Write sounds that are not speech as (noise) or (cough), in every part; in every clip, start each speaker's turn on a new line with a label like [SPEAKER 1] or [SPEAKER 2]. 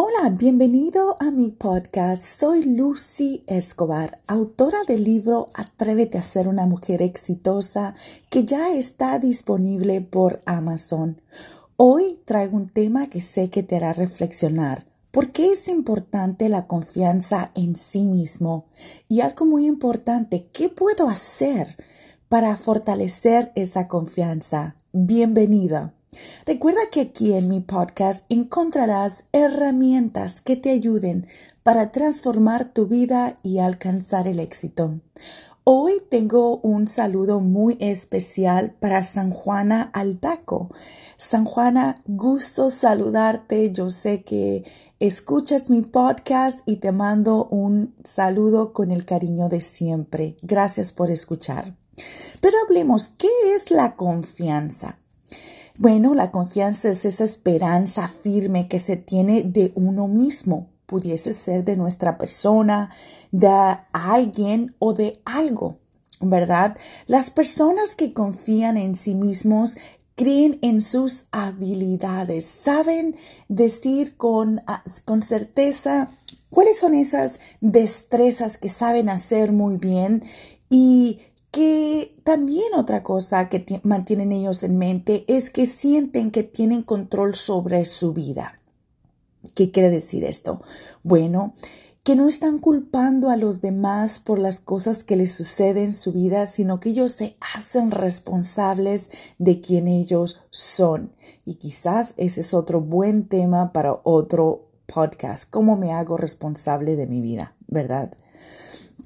[SPEAKER 1] Hola, bienvenido a mi podcast. Soy Lucy Escobar, autora del libro Atrévete a ser una mujer exitosa que ya está disponible por Amazon. Hoy traigo un tema que sé que te hará reflexionar. ¿Por qué es importante la confianza en sí mismo? Y algo muy importante, ¿qué puedo hacer para fortalecer esa confianza? Bienvenida. Recuerda que aquí en mi podcast encontrarás herramientas que te ayuden para transformar tu vida y alcanzar el éxito. Hoy tengo un saludo muy especial para San Juana Altaco. San Juana, gusto saludarte. Yo sé que escuchas mi podcast y te mando un saludo con el cariño de siempre. Gracias por escuchar. Pero hablemos, ¿qué es la confianza? Bueno, la confianza es esa esperanza firme que se tiene de uno mismo. Pudiese ser de nuestra persona, de alguien o de algo, ¿verdad? Las personas que confían en sí mismos creen en sus habilidades, saben decir con, ah, con certeza cuáles son esas destrezas que saben hacer muy bien y que también otra cosa que mantienen ellos en mente es que sienten que tienen control sobre su vida. ¿Qué quiere decir esto? Bueno, que no están culpando a los demás por las cosas que les suceden en su vida, sino que ellos se hacen responsables de quien ellos son. Y quizás ese es otro buen tema para otro podcast, cómo me hago responsable de mi vida, ¿verdad?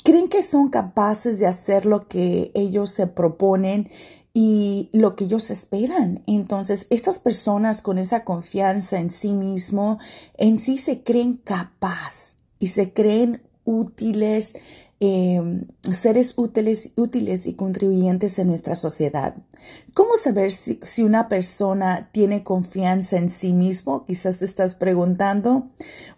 [SPEAKER 1] Creen que son capaces de hacer lo que ellos se proponen y lo que ellos esperan. Entonces, estas personas con esa confianza en sí mismo, en sí se creen capaz y se creen útiles Em, seres útiles, útiles y contribuyentes en nuestra sociedad. ¿Cómo saber si, una persona tiene confianza en sí mismo? Quizás te estás preguntando.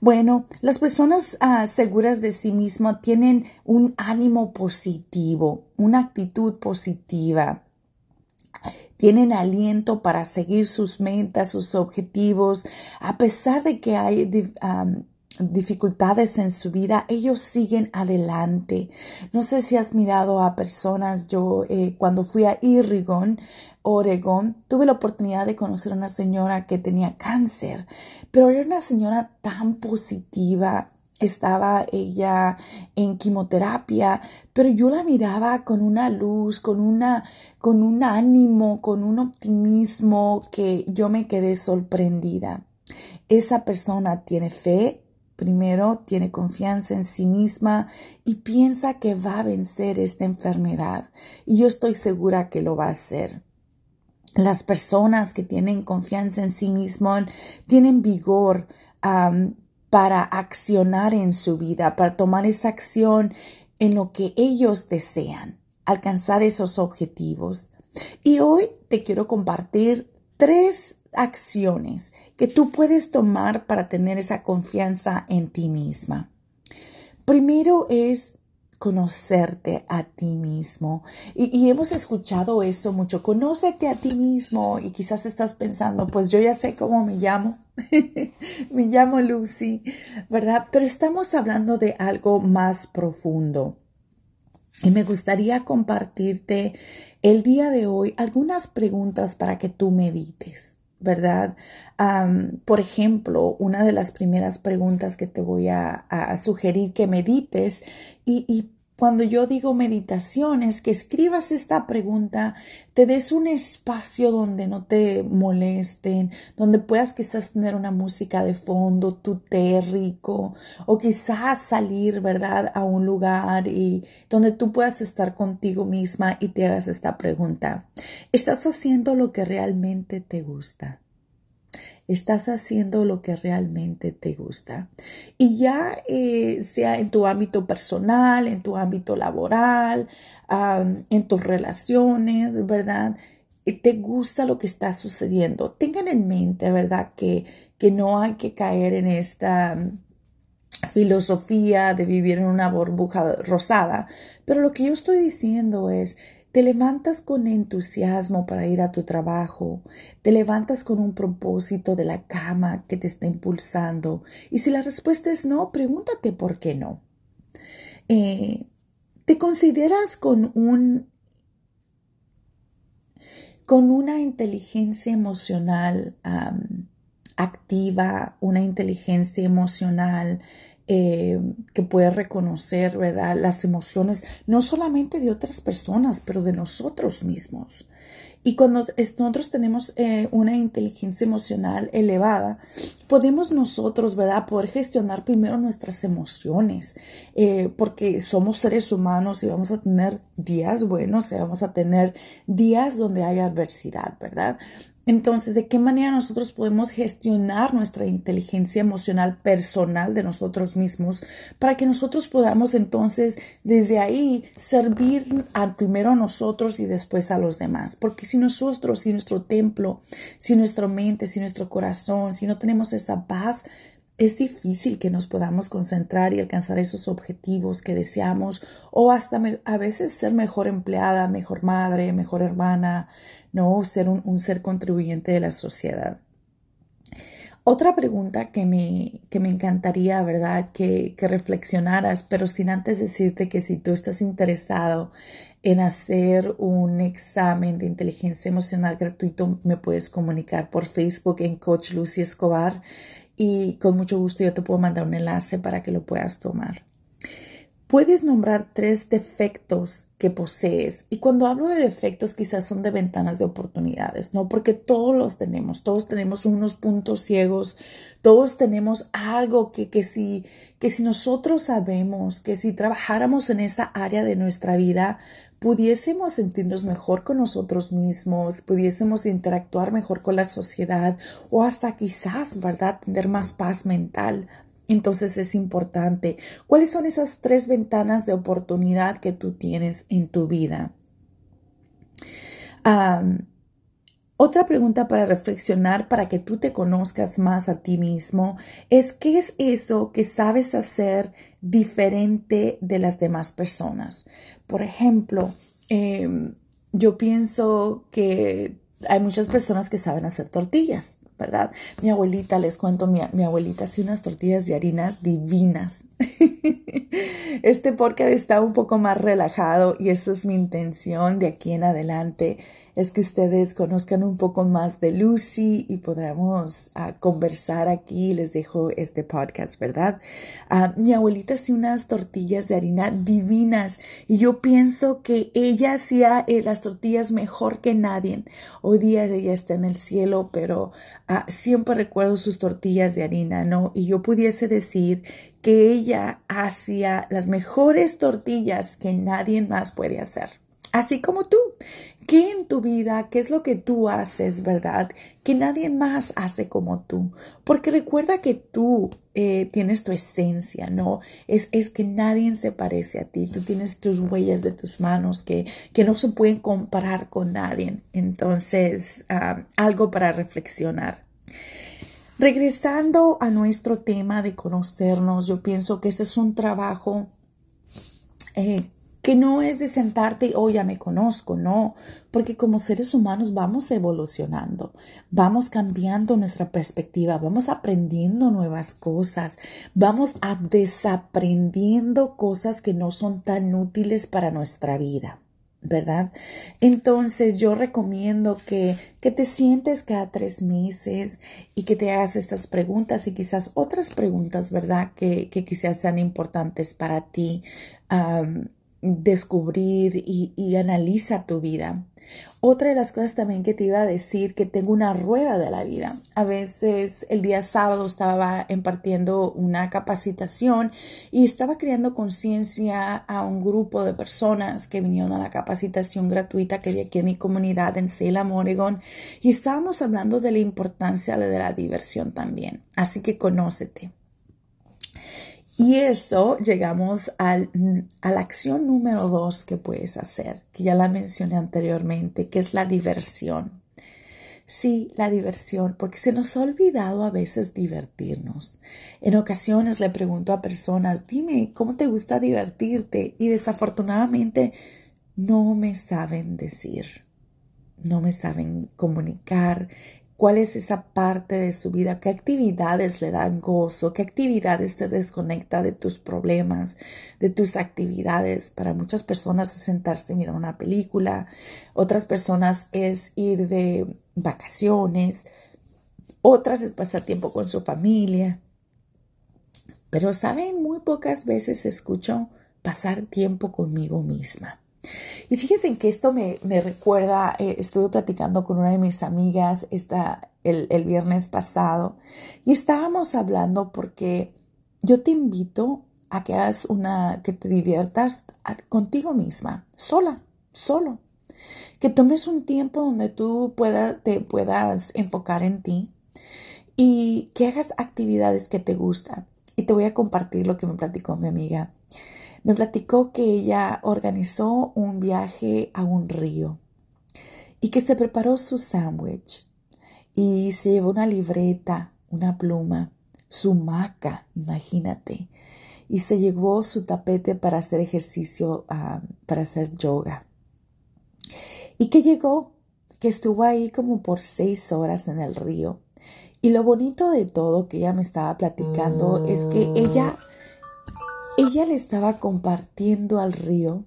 [SPEAKER 1] Bueno, las personas ah, seguras de sí mismo tienen un ánimo positivo, una actitud positiva tienen aliento para seguir sus metas, sus objetivos, a pesar de que hay dificultades en su vida, ellos siguen adelante. No sé si has mirado a personas, yo eh, cuando fui a Irrigon, Oregon, tuve la oportunidad de conocer a una señora que tenía cáncer, pero era una señora tan positiva. Estaba ella en quimioterapia, pero yo la miraba con una luz, con una, con un ánimo, con un optimismo que yo me quedé sorprendida. Esa persona tiene fe, Primero, tiene confianza en sí misma y piensa que va a vencer esta enfermedad. Y yo estoy segura que lo va a hacer. Las personas que tienen confianza en sí mismas tienen vigor para accionar en su vida, para tomar esa acción en lo que ellos desean, alcanzar esos objetivos. Y hoy te quiero compartir tres acciones que tú puedes tomar para tener esa confianza en ti misma. Primero es conocerte a ti mismo. Y, hemos escuchado eso mucho, conócete a ti mismo y quizás estás pensando, pues yo ya sé cómo me llamo, (laughs) me llamo Lucy, ¿verdad? Pero estamos hablando de algo más profundo. Y me gustaría compartirte el día de hoy algunas preguntas para que tú medites. ¿Verdad? por ejemplo, una de las primeras preguntas que te voy a, sugerir que medites y, cuando yo digo meditación es que escribas esta pregunta, te des un espacio donde no te molesten, donde puedas quizás tener una música de fondo, tu té o quizás salir, ¿verdad?, a un lugar y donde tú puedas estar contigo misma y te hagas esta pregunta. ¿Estás haciendo lo que realmente te gusta? Estás haciendo lo que realmente te gusta. Y ya eh, sea en tu ámbito personal, en tu ámbito laboral, en tus relaciones, ¿verdad? Eh, te gusta lo que está sucediendo. Tengan en mente, ¿verdad? Que, que no hay que caer en esta mm, filosofía de vivir en una burbuja rosada. Pero lo que yo estoy diciendo es, Te levantas con entusiasmo para ir a tu trabajo, te levantas con un propósito de la cama que te está impulsando. Y si la respuesta es no, pregúntate por qué no. Eh, ¿Te consideras con un con una inteligencia emocional activa, una inteligencia emocional eh, que puede reconocer, ¿verdad? Las emociones, no solamente de otras personas, pero de nosotros mismos. Y cuando nosotros tenemos eh, una inteligencia emocional elevada, podemos nosotros, ¿verdad?, poder gestionar primero nuestras emociones, eh, porque somos seres humanos y vamos a tener días buenos y vamos a tener días donde hay adversidad, ¿verdad? Entonces, ¿de qué manera nosotros podemos gestionar nuestra inteligencia emocional personal de nosotros mismos para que nosotros podamos entonces desde ahí servir al primero a nosotros y después a los demás? Porque si nosotros, si nuestro templo, si nuestra mente, si nuestro corazón, si no tenemos esa paz, es difícil que nos podamos concentrar y alcanzar esos objetivos que deseamos o hasta a veces ser mejor empleada, mejor madre, mejor hermana, no ser un, ser contribuyente de la sociedad. Otra pregunta que me, que me encantaría, ¿verdad?, que, que, reflexionaras, pero sin antes decirte que si tú estás interesado en hacer un examen de inteligencia emocional gratuito, me puedes comunicar por Facebook en Coach Lucy Escobar y con mucho gusto yo te puedo mandar un enlace para que lo puedas tomar. Puedes nombrar tres defectos que posees. Y cuando hablo de defectos, quizás son de ventanas de oportunidades, ¿no? Porque todos los tenemos, todos tenemos unos puntos ciegos, todos tenemos algo que, que, si, que si nosotros sabemos, que si trabajáramos en esa área de nuestra vida, pudiésemos sentirnos mejor con nosotros mismos, pudiésemos interactuar mejor con la sociedad o hasta quizás, ¿verdad?, tener más paz mental, entonces es importante. ¿Cuáles son esas tres ventanas de oportunidad que tú tienes en tu vida? otra pregunta para reflexionar para que tú te conozcas más a ti mismo es qué es eso que sabes hacer diferente de las demás personas. Por ejemplo, em, yo pienso que hay muchas personas que saben hacer tortillas. ¿Verdad? Mi abuelita, les cuento, mi, mi abuelita hace unas tortillas de harinas divinas. (laughs) este podcast está un poco más relajado y eso es mi intención de aquí en adelante es que ustedes conozcan un poco más de Lucy y podamos ah, conversar aquí. Les dejo este podcast, ¿verdad? Ah, mi abuelita hacía unas tortillas de harina divinas y yo pienso que ella hacía eh, las tortillas mejor que nadie. Hoy día ella está en el cielo, pero ah, siempre recuerdo sus tortillas de harina, ¿no? Y yo pudiese decir que ella hacía las mejores tortillas que nadie más puede hacer. Así como tú. ¿Qué en tu vida, qué es lo que tú haces, verdad? Que nadie más hace como tú. Porque recuerda que tú eh, tienes tu esencia, ¿no? Es, es, que nadie se parece a ti. Tú tienes tus huellas de tus manos que, que no se pueden comparar con nadie. Entonces, algo para reflexionar. Regresando a nuestro tema de conocernos, yo pienso que ese es un trabajo eh, que no es de sentarte, oh, ya me conozco, no, porque como seres humanos vamos evolucionando, vamos cambiando nuestra perspectiva, vamos aprendiendo nuevas cosas, vamos a desaprendiendo cosas que no son tan útiles para nuestra vida. ¿verdad? Entonces yo recomiendo que, que, te sientes cada tres meses y que te hagas estas preguntas y quizás otras preguntas, ¿verdad? Que, que quizás sean importantes para ti descubrir y, analiza tu vida. Otra de las cosas también que te iba a decir, que tengo una rueda de la vida. A veces el día sábado estaba impartiendo una capacitación y estaba creando conciencia a un grupo de personas que vinieron a la capacitación gratuita que hay aquí en mi comunidad en Salem, Oregon, y estábamos hablando de la importancia de la diversión también. Así que conócete. Y eso llegamos al, a la acción número dos que puedes hacer, que ya la mencioné anteriormente, que es la diversión. Sí, la diversión, porque se nos ha olvidado a veces divertirnos. En ocasiones le pregunto a personas, dime, ¿cómo te gusta divertirte? Y desafortunadamente no me saben decir, no me saben comunicar cuál es esa parte de su vida, qué actividades le dan gozo, qué actividades te desconecta de tus problemas, de tus actividades. Para muchas personas es sentarse y mirar una película, otras personas es ir de vacaciones, otras es pasar tiempo con su familia. Pero saben, muy pocas veces escucho pasar tiempo conmigo misma. Y fíjense que esto me, recuerda, eh, estuve platicando con una de mis amigas esta, el, el viernes pasado y estábamos hablando porque yo te invito a que hagas una, que te diviertas contigo misma, sola, solo. Que tomes un tiempo donde tú pueda, te puedas enfocar en ti y que hagas actividades que te gustan. Y te voy a compartir lo que me platicó mi amiga. Me platicó que ella organizó un viaje a un río y que se preparó su sándwich y se llevó una libreta, una pluma, su maca, imagínate, y se llevó su tapete para hacer ejercicio, ah, para hacer yoga. Y que llegó, que estuvo ahí como por seis horas en el río. Y lo bonito de todo que ella me estaba platicando es que ella ella le estaba compartiendo al río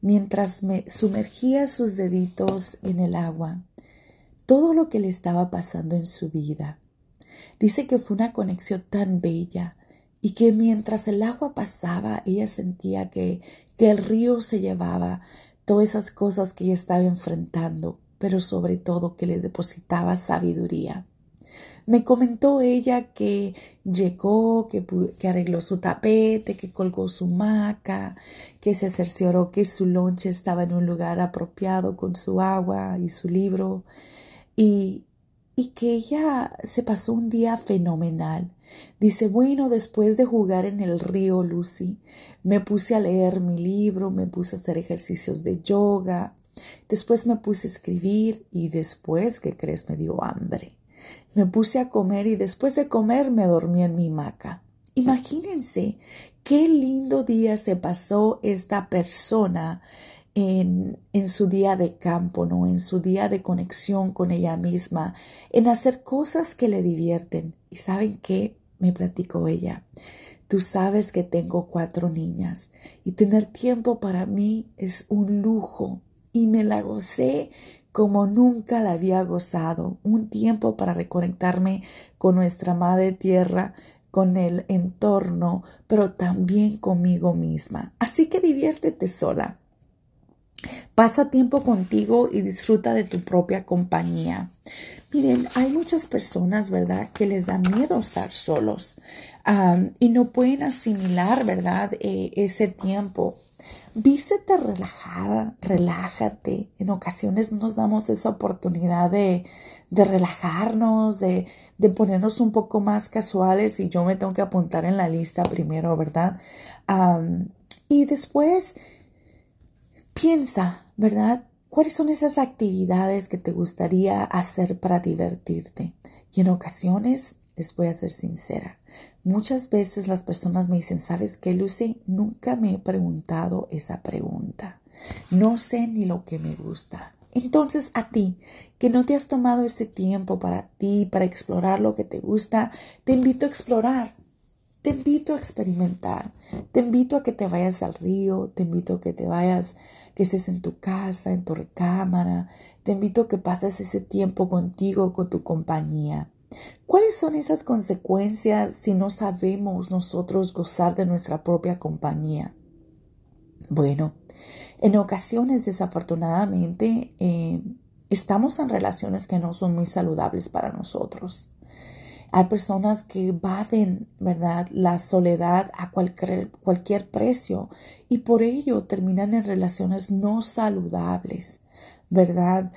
[SPEAKER 1] mientras me sumergía sus deditos en el agua todo lo que le estaba pasando en su vida. Dice que fue una conexión tan bella y que mientras el agua pasaba ella sentía que, que el río se llevaba todas esas cosas que ella estaba enfrentando, pero sobre todo que le depositaba sabiduría. Me comentó ella que llegó, que, arregló su tapete, que colgó su maca, que se cercioró que su lonche estaba en un lugar apropiado con su agua y su libro y, y que ella se pasó un día fenomenal. Dice, bueno, después de jugar en el río Lucy, me puse a leer mi libro, me puse a hacer ejercicios de yoga, después me puse a escribir y después, ¿qué crees? Me dio hambre. Me puse a comer y después de comer me dormí en mi hamaca. Imagínense qué lindo día se pasó esta persona en, en, su día de campo, ¿no? En su día de conexión con ella misma, en hacer cosas que le divierten. ¿Y saben qué? Me platicó ella. Tú sabes que tengo cuatro niñas y tener tiempo para mí es un lujo y me la gocé como nunca la había gozado, un tiempo para reconectarme con nuestra Madre Tierra, con el entorno, pero también conmigo misma. Así que diviértete sola. Pasa tiempo contigo y disfruta de tu propia compañía. Miren, hay muchas personas, ¿verdad?, que les da miedo estar solos y no pueden asimilar, ¿verdad?, eh, ese tiempo. Vístete relajada, relájate. En ocasiones nos damos esa oportunidad de, de relajarnos, de, de, ponernos un poco más casuales y yo me tengo que apuntar en la lista primero, ¿verdad? y después piensa, ¿verdad? ¿Cuáles son esas actividades que te gustaría hacer para divertirte? Y en ocasiones, les voy a ser sincera, Muchas veces las personas me dicen, ¿sabes qué, Lucy? Nunca me he preguntado esa pregunta. No sé ni lo que me gusta. Entonces a ti, que no te has tomado ese tiempo para ti, para explorar lo que te gusta, te invito a explorar. Te invito a experimentar. Te invito a que te vayas al río. Te invito a que te vayas, que estés en tu casa, en tu recámara. Te invito a que pases ese tiempo contigo, con tu compañía. ¿Cuáles son esas consecuencias si no sabemos nosotros gozar de nuestra propia compañía? Bueno, en ocasiones desafortunadamente eh, estamos en relaciones que no son muy saludables para nosotros. Hay personas que evaden, ¿verdad?, la soledad a cualquier, cualquier precio y por ello terminan en relaciones no saludables, ¿verdad?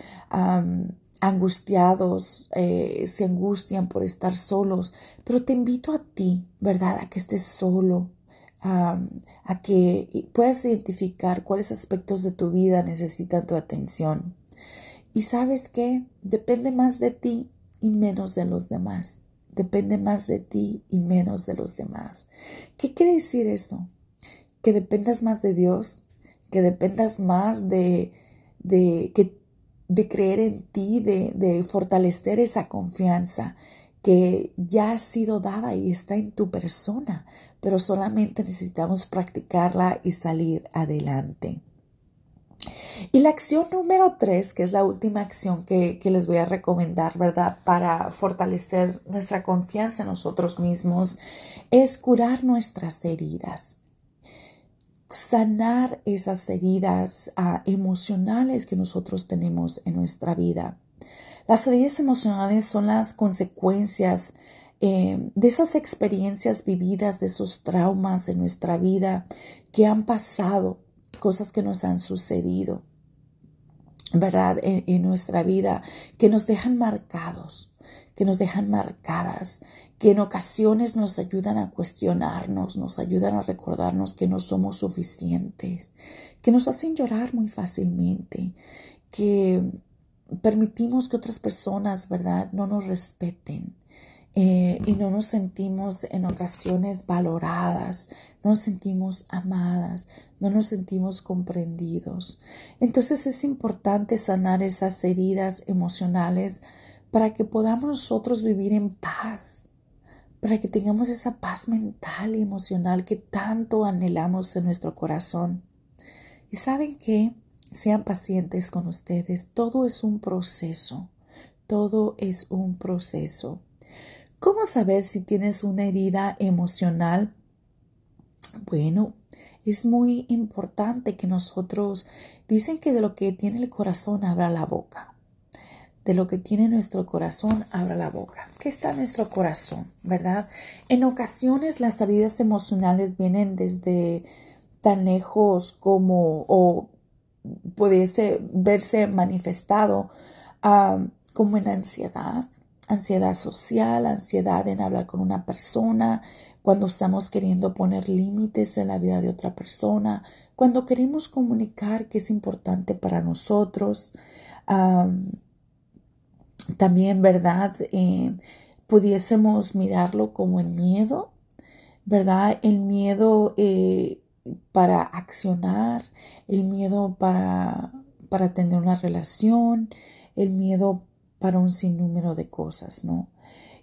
[SPEAKER 1] Angustiados, eh, se angustian por estar solos, pero te invito a ti, ¿verdad? A que estés solo, a que puedas identificar cuáles aspectos de tu vida necesitan tu atención. Y sabes que depende más de ti y menos de los demás. Depende más de ti y menos de los demás. ¿Qué quiere decir eso? Que dependas más de Dios, que dependas más de, de, que, de creer en ti, de, fortalecer esa confianza que ya ha sido dada y está en tu persona, pero solamente necesitamos practicarla y salir adelante. Y la acción número tres, que es la última acción que, les voy a recomendar, ¿verdad? Para fortalecer nuestra confianza en nosotros mismos, es curar nuestras heridas. Sanar esas heridas ah, emocionales que nosotros tenemos en nuestra vida. Las heridas emocionales son las consecuencias eh, de esas experiencias vividas, de esos traumas en nuestra vida que han pasado cosas que nos han sucedido, ¿verdad? En, nuestra vida, que nos dejan marcados, que nos dejan marcadas, que en ocasiones nos ayudan a cuestionarnos, nos ayudan a recordarnos que no somos suficientes, que nos hacen llorar muy fácilmente, que permitimos que otras personas, ¿verdad?, no nos respeten, eh, y no nos sentimos en ocasiones valoradas, no nos sentimos amadas, no nos sentimos comprendidos. Entonces es importante sanar esas heridas emocionales para que podamos nosotros vivir en paz, para que tengamos esa paz mental y emocional que tanto anhelamos en nuestro corazón. Y saben que sean pacientes con ustedes, todo es un proceso, todo es un proceso. ¿Cómo saber si tienes una herida emocional? Bueno, es muy importante que nosotros, dicen que de lo que tiene el corazón abra la boca. De lo que tiene nuestro corazón abra la boca. ¿Qué está en nuestro corazón? ¿Verdad? En ocasiones las heridas emocionales vienen desde tan lejos como o puede verse manifestado ah, como en ansiedad, ansiedad social, ansiedad en hablar con una persona, cuando estamos queriendo poner límites en la vida de otra persona, cuando queremos comunicar que es importante para nosotros. también, ¿verdad? Eh, pudiésemos mirarlo como el miedo, ¿verdad? El miedo eh, para accionar, el miedo para, para tener una relación, el miedo para un sinnúmero de cosas, ¿no?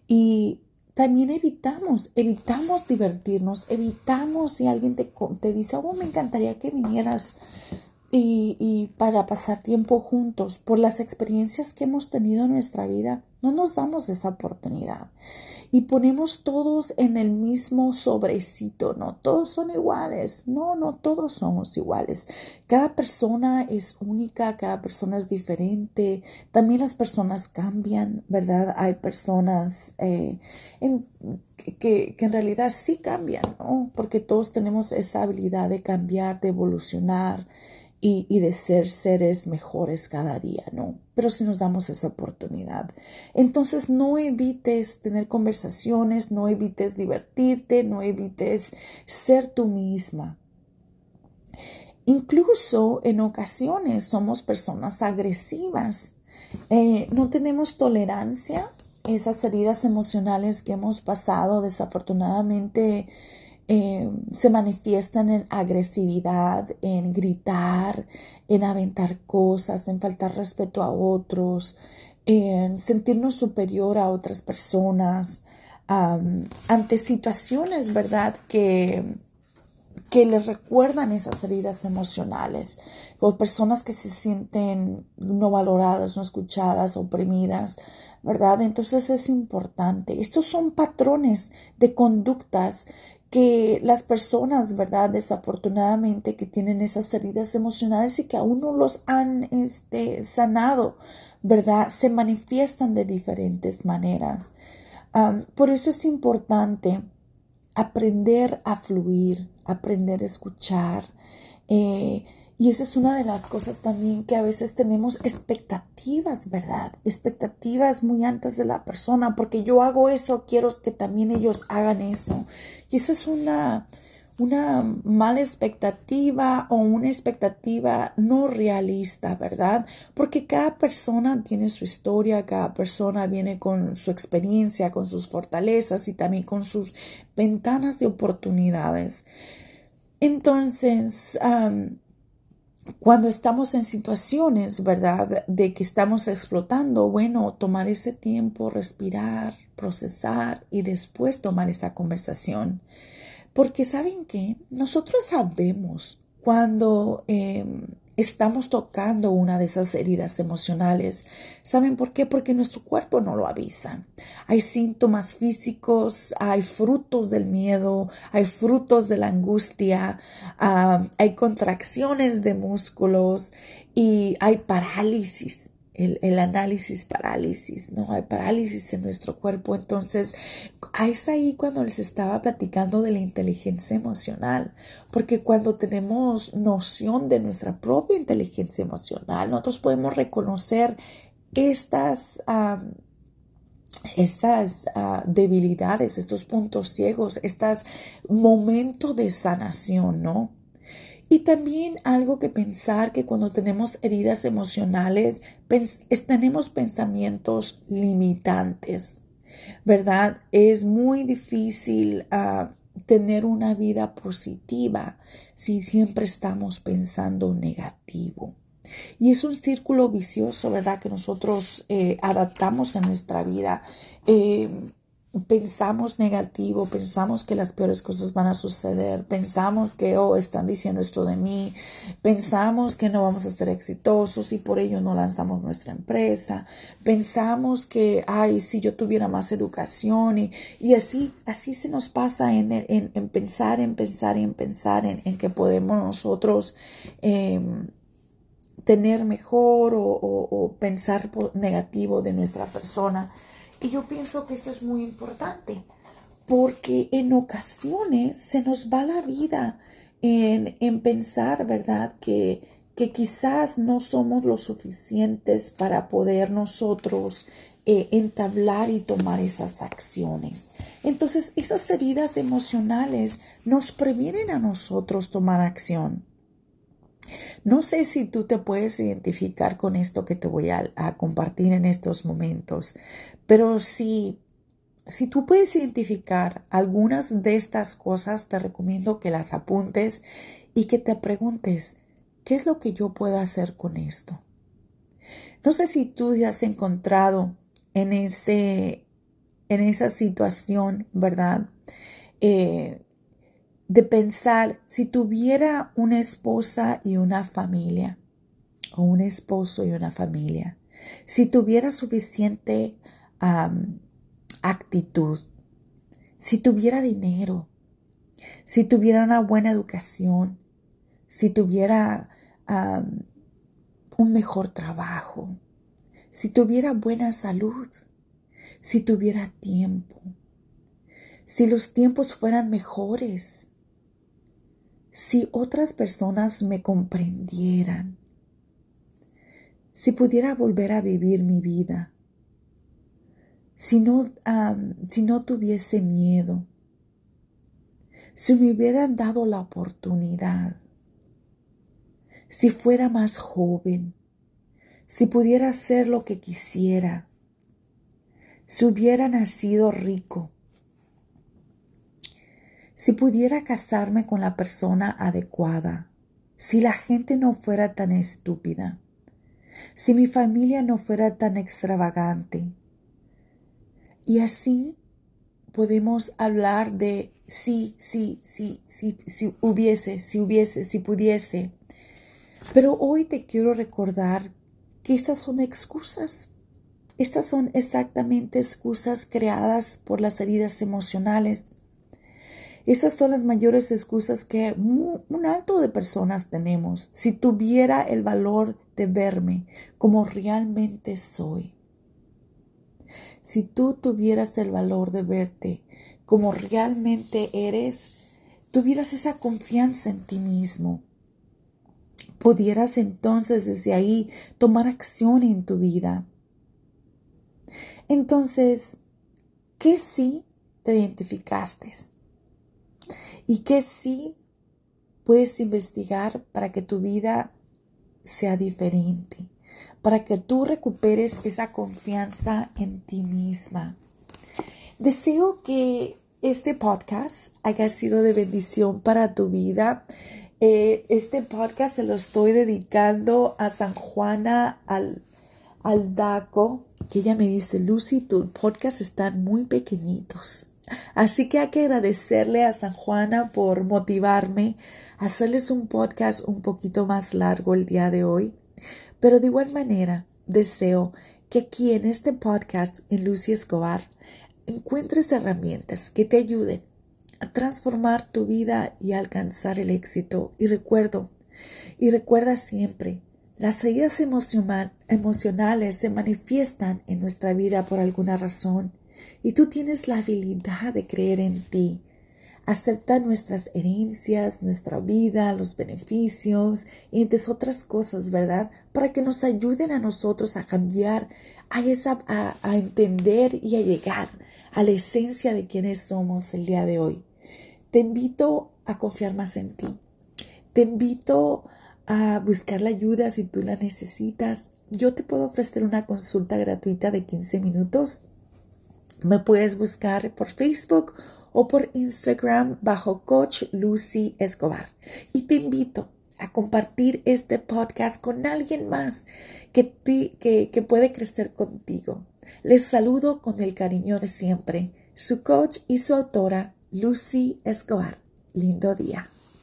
[SPEAKER 1] Y también evitamos, evitamos divertirnos, evitamos si alguien te, te dice, oh, me encantaría que vinieras y, y, para pasar tiempo juntos, por las experiencias que hemos tenido en nuestra vida, no nos damos esa oportunidad y ponemos todos en el mismo sobrecito, no todos son iguales, no, no todos somos iguales. Cada persona es única, cada persona es diferente, también las personas cambian, ¿verdad? Hay personas eh, que, que, en realidad sí cambian, ¿no? Porque todos tenemos esa habilidad de cambiar, de evolucionar y, de ser seres mejores cada día, ¿no? Pero si nos damos esa oportunidad. Entonces no evites tener conversaciones, no evites divertirte, no evites ser tú misma. Incluso en ocasiones somos personas agresivas. Eh, no tenemos tolerancia. Esas heridas emocionales que hemos pasado desafortunadamente eh, se manifiestan en agresividad, en gritar, en aventar cosas, en faltar respeto a otros, en sentirnos superior a otras personas, ante situaciones, ¿verdad? Que, que les recuerdan esas heridas emocionales, o personas que se sienten no valoradas, no escuchadas, oprimidas, ¿verdad? Entonces es importante. Estos son patrones de conductas que las personas, ¿verdad? Desafortunadamente que tienen esas heridas emocionales y que aún no los han este, sanado, ¿verdad? Se manifiestan de diferentes maneras. por eso es importante aprender a fluir, aprender a escuchar. Eh, y esa es una de las cosas también que a veces tenemos expectativas, ¿verdad? Expectativas muy altas de la persona, porque yo hago eso, quiero que también ellos hagan eso. Y esa es una, una mala expectativa o una expectativa no realista, ¿verdad? Porque cada persona tiene su historia, cada persona viene con su experiencia, con sus fortalezas y también con sus ventanas de oportunidades. Entonces, cuando estamos en situaciones, ¿verdad? De que estamos explotando, bueno, tomar ese tiempo, respirar, procesar y después tomar esta conversación. Porque saben que nosotros sabemos cuando em, estamos tocando una de esas heridas emocionales. ¿Saben por qué? Porque nuestro cuerpo no lo avisa. Hay síntomas físicos, hay frutos del miedo, hay frutos de la angustia, hay contracciones de músculos y hay parálisis el, análisis parálisis, ¿no? Hay parálisis en nuestro cuerpo. Entonces, es ahí cuando les estaba platicando de la inteligencia emocional, porque cuando tenemos noción de nuestra propia inteligencia emocional, nosotros podemos reconocer estas... estas ah, debilidades, estos puntos ciegos, estos momentos de sanación, ¿no? Y también algo que pensar que cuando tenemos heridas emocionales, tenemos pensamientos limitantes, ¿verdad? Es muy difícil ah, tener una vida positiva si siempre estamos pensando negativo. Y es un círculo vicioso, ¿verdad? Que nosotros eh, adaptamos en nuestra vida. Eh, pensamos negativo, pensamos que las peores cosas van a suceder, pensamos que, oh, están diciendo esto de mí, pensamos que no vamos a ser exitosos y por ello no lanzamos nuestra empresa, pensamos que, ay, si yo tuviera más educación y, y así, así se nos pasa en, en, en pensar, en pensar en pensar en, en que podemos nosotros em, tener mejor o, o pensar negativo de nuestra persona. Y yo pienso que esto es muy importante porque en ocasiones se nos va la vida en, pensar, ¿verdad? Que, que quizás no somos lo suficientes para poder nosotros eh, entablar y tomar esas acciones. Entonces, esas heridas emocionales nos previenen a nosotros tomar acción. No sé si tú te puedes identificar con esto que te voy a, compartir en estos momentos, pero si, si tú puedes identificar algunas de estas cosas, te recomiendo que las apuntes y que te preguntes, ¿qué es lo que yo puedo hacer con esto? No sé si tú te has encontrado en, ese, en esa situación, ¿verdad? Eh, de pensar si tuviera una esposa y una familia, o un esposo y una familia, si tuviera suficiente actitud, si tuviera dinero, si tuviera una buena educación, si tuviera un mejor trabajo, si tuviera buena salud, si tuviera tiempo, si los tiempos fueran mejores, si otras personas me comprendieran, si pudiera volver a vivir mi vida, si no, si no tuviese miedo, si me hubieran dado la oportunidad, si fuera más joven, si pudiera hacer lo que quisiera, si hubiera nacido rico, si pudiera casarme con la persona adecuada, si la gente no fuera tan estúpida, si mi familia no fuera tan extravagante. Y así podemos hablar de sí, sí, sí, sí, si hubiese, si hubiese, si pudiese. Pero hoy te quiero recordar que esas son excusas. Estas son exactamente excusas creadas por las heridas emocionales esas son las mayores excusas que un alto de personas tenemos. Si tuviera el valor de verme como realmente soy. Si tú tuvieras el valor de verte como realmente eres, tuvieras esa confianza en ti mismo, pudieras entonces desde ahí tomar acción en tu vida. Entonces, ¿qué sí te identificaste? y que sí puedes investigar para que tu vida sea diferente, para que tú recuperes esa confianza en ti misma. Deseo que este podcast haya sido de bendición para tu vida Eh, este podcast se lo estoy dedicando a San Juana al, Aldaco, que ella me dice, Lucy, tu podcast están muy pequeñitos. Así que hay que agradecerle a San Juana por motivarme a hacerles un podcast un poquito más largo el día de hoy. Pero de igual manera, deseo que aquí en este podcast, en Lucy Escobar, encuentres herramientas que te ayuden a transformar tu vida y alcanzar el éxito. Y recuerdo, y recuerda siempre, las heridas emocionales se manifiestan en nuestra vida por alguna razón y tú tienes la habilidad de creer en ti. Acepta nuestras herencias, nuestra vida, los beneficios, entre otras cosas, ¿verdad? Para que nos ayuden a nosotros a cambiar, a, esa, a, a entender y a llegar a la esencia de quienes somos el día de hoy. Te invito a confiar más en ti. Te invito a buscar la ayuda si tú la necesitas. Yo te puedo ofrecer una consulta gratuita de 15 minutos. Me puedes buscar por Facebook o por Instagram bajo Coach Lucy Escobar. Y te invito a compartir este podcast con alguien más que, que, que puede crecer contigo. Les saludo con el cariño de siempre, su coach y su autora, Lucy Escobar. Lindo día.